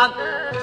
一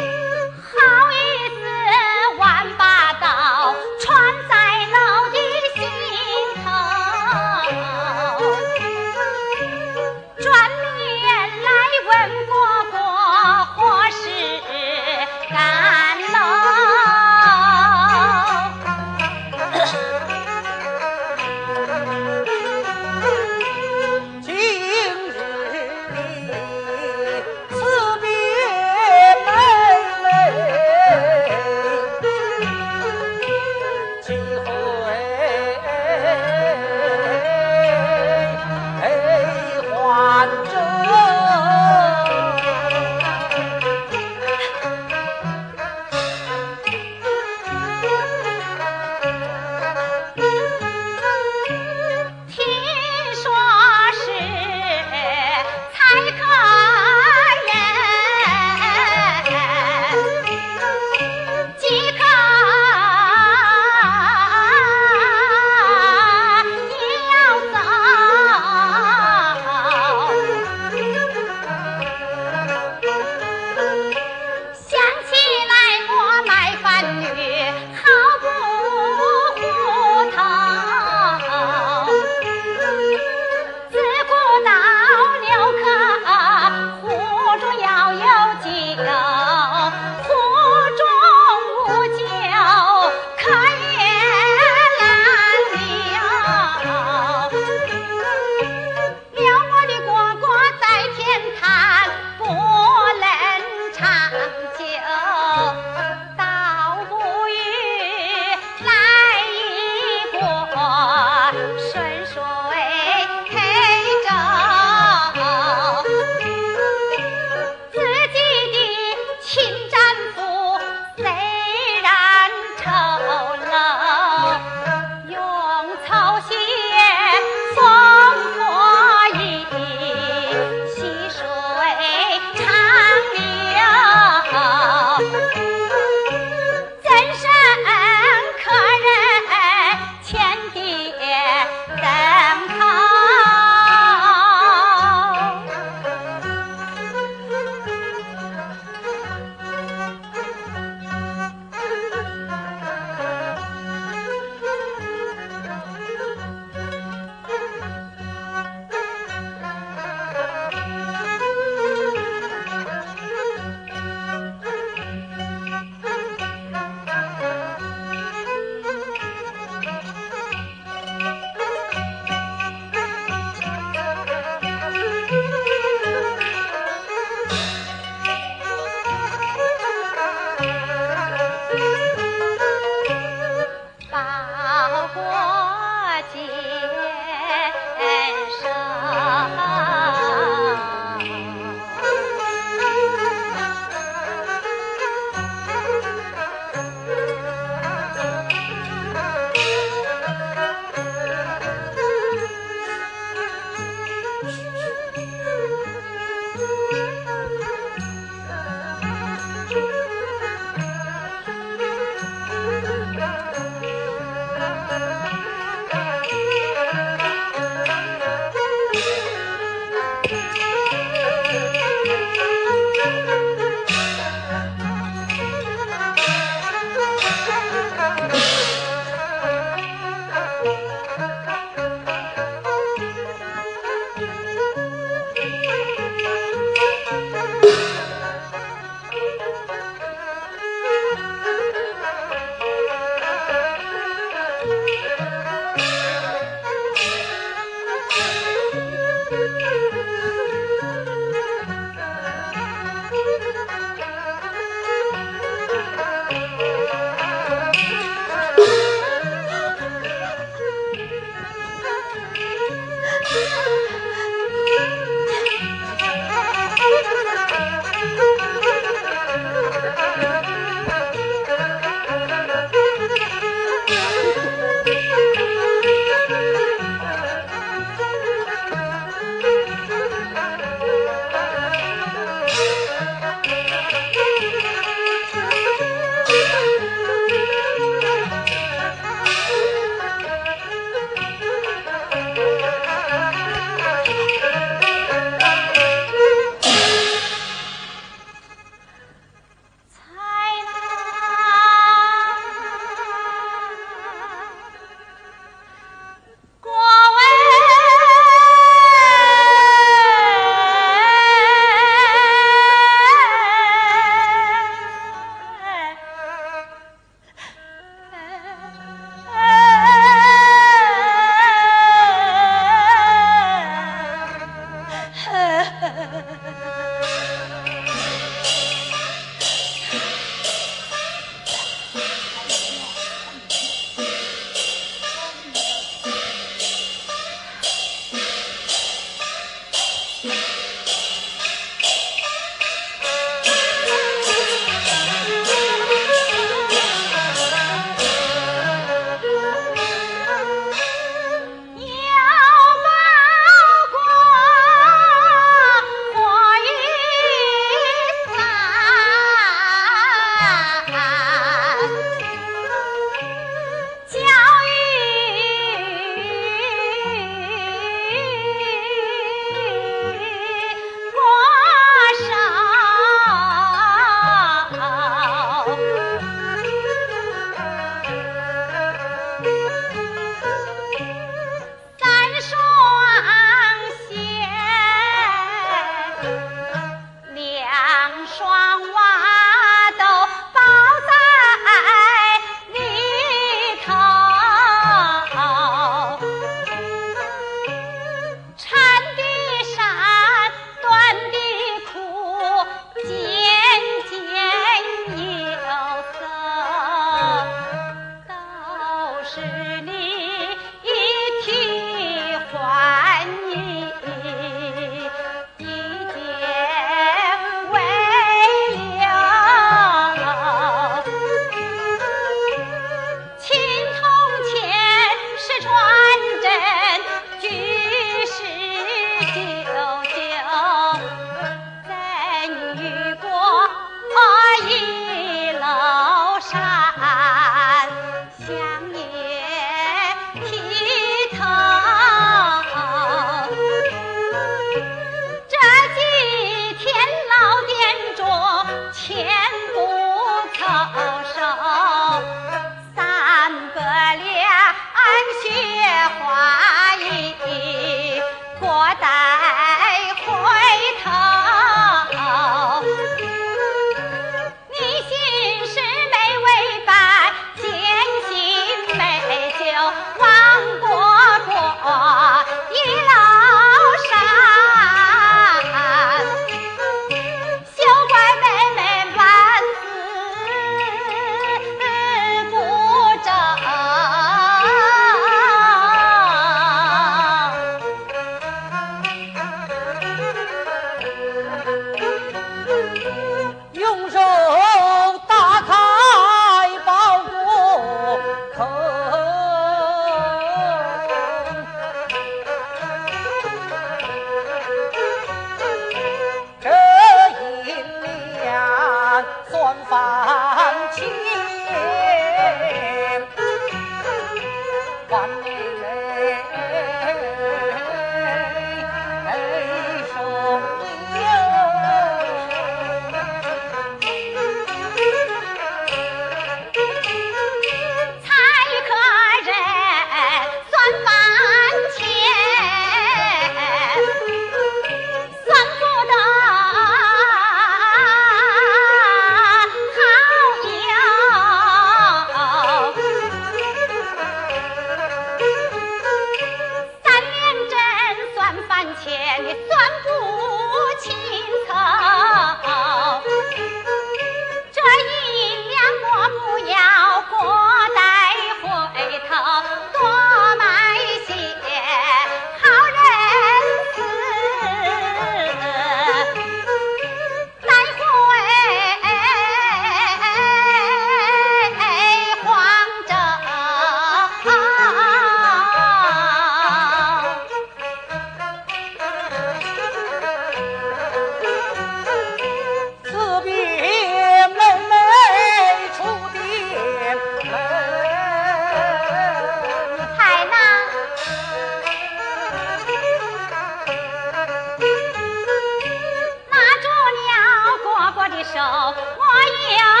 我要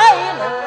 在楼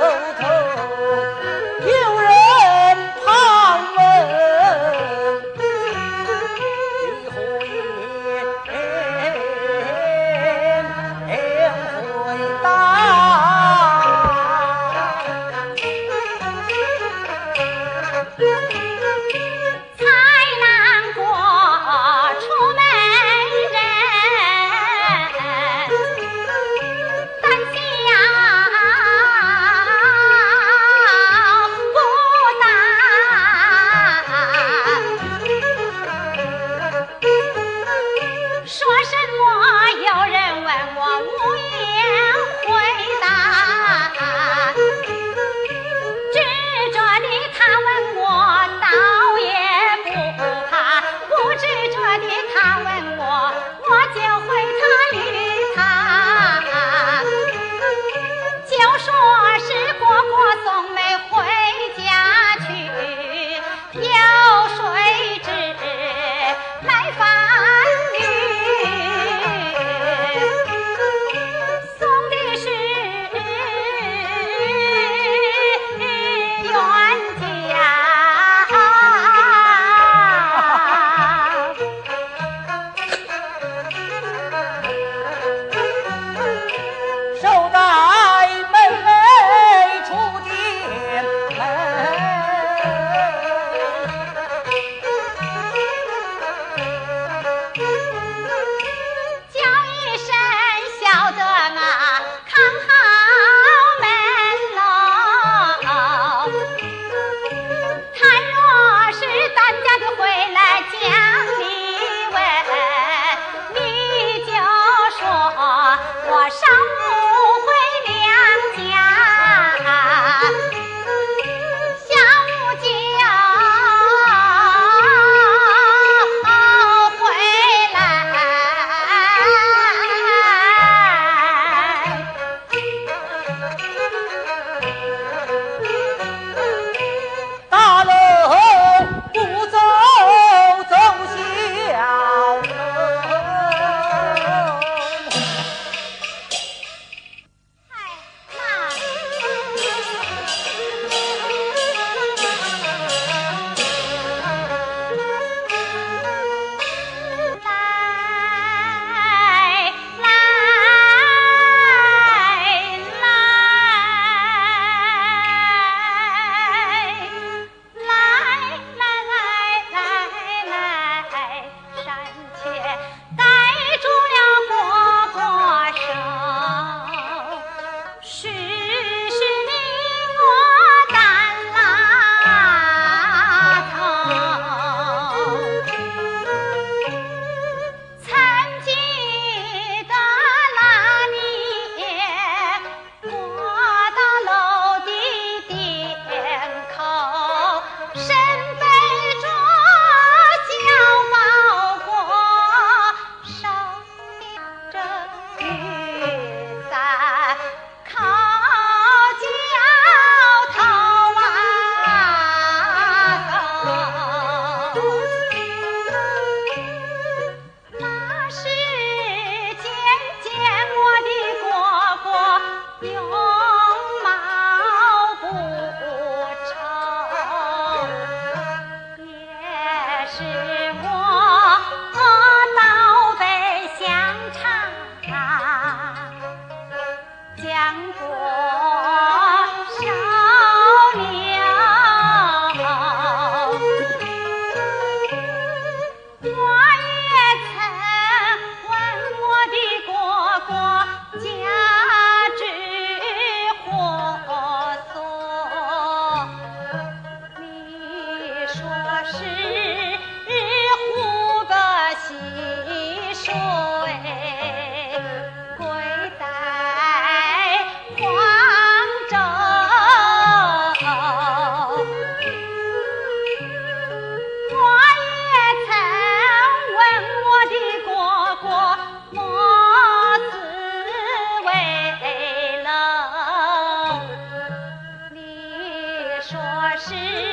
Yeah.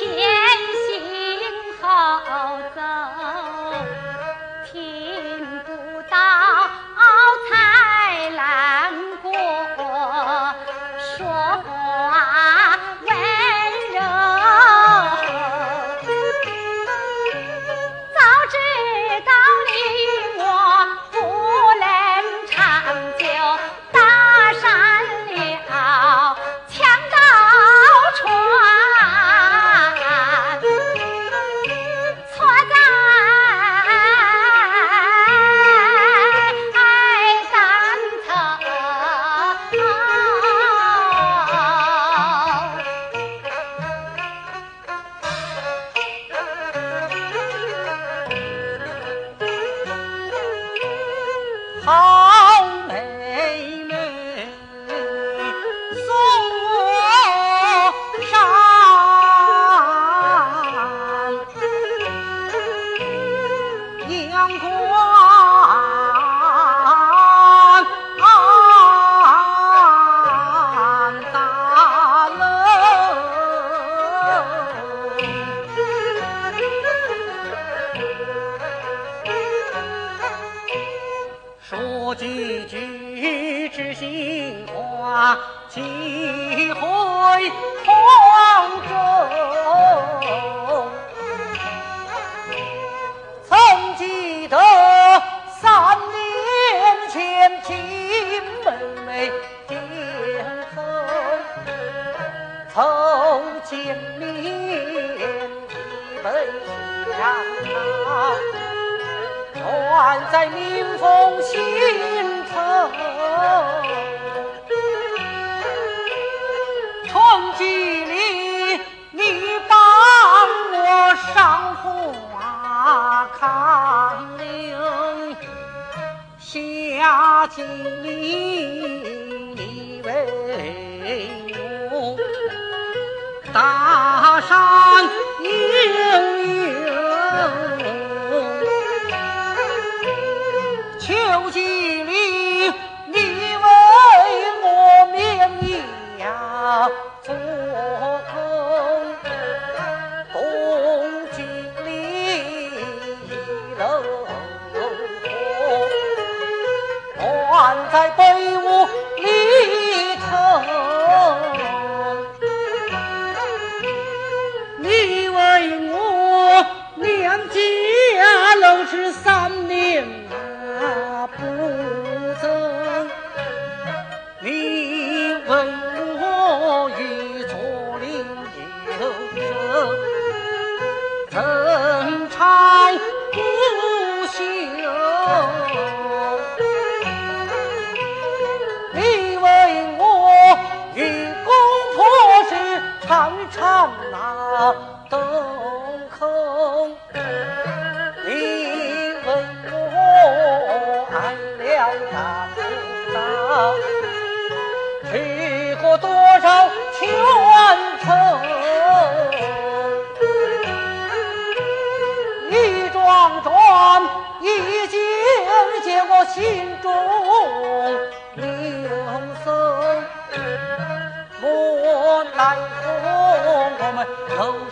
你心里尝一尝那豆蔻。你问我爱了哪个？去过多少全城？一桩桩一件件，我心。Oh.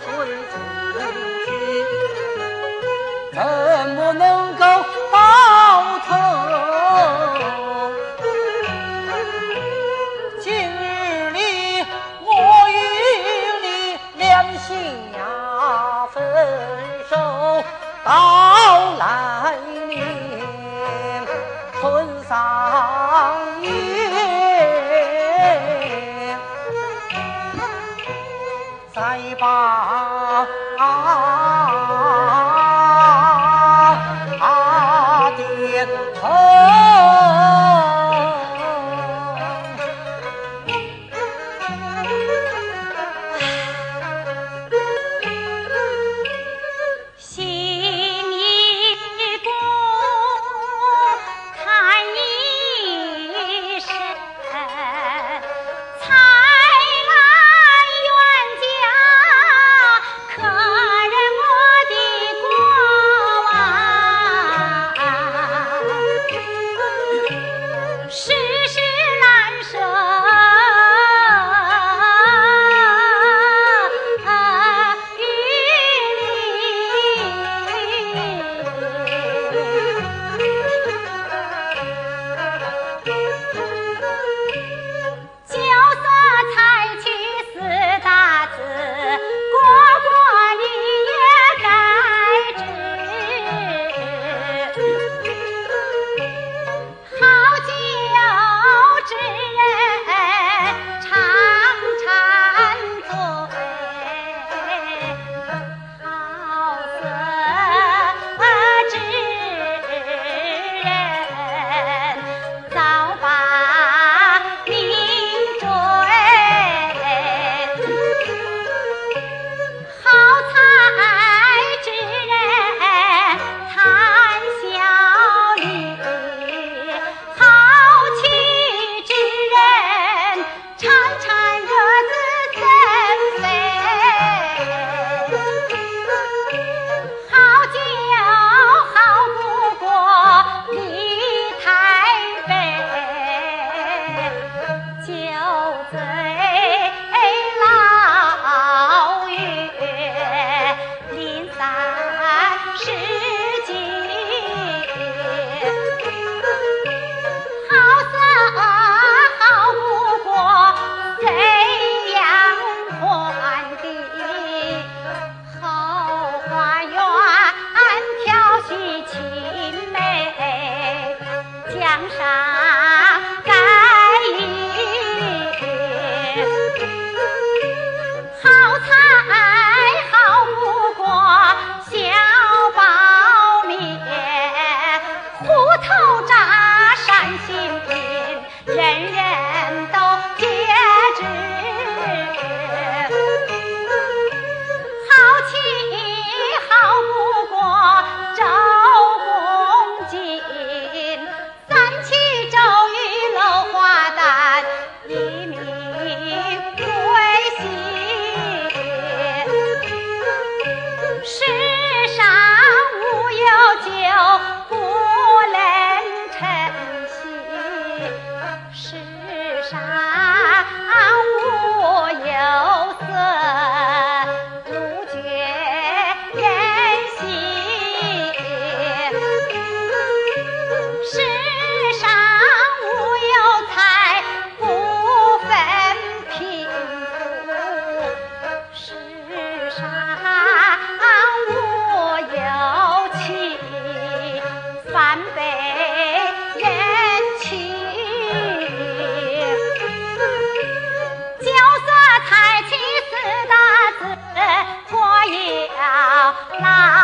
那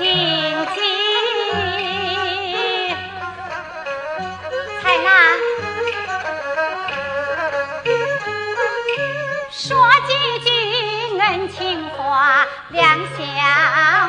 听君才能说几句恩情话两厢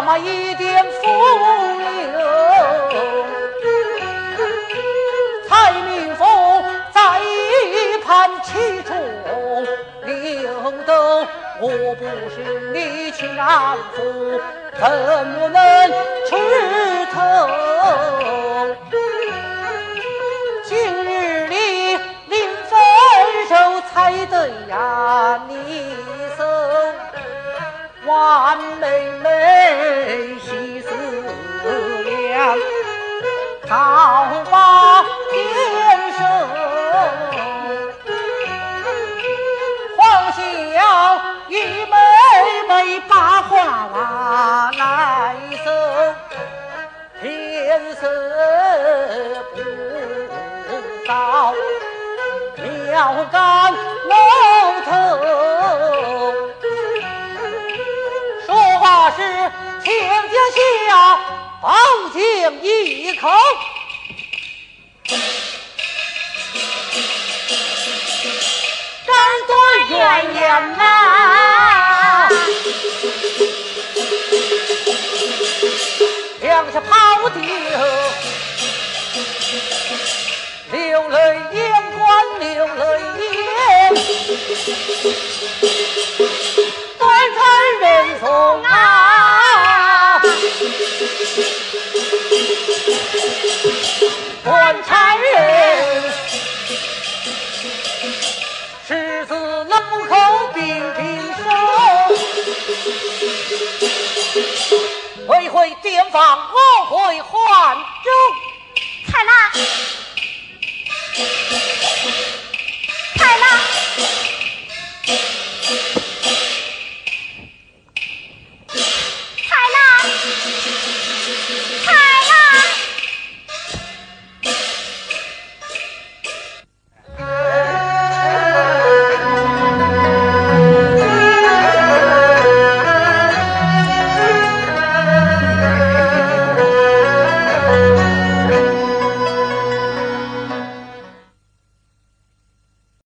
那么一点风流。蔡明峰在一旁气中溜斗，我不是你亲夫，怎么能天色不早，要赶龙头。说话时，请将下宝剑一口。斩断鸳鸯啊！两下抛丢，流泪眼光流泪眼，断肠人送啊，断肠人，狮子龙口并退回店房，我回换州。太郎，太郎。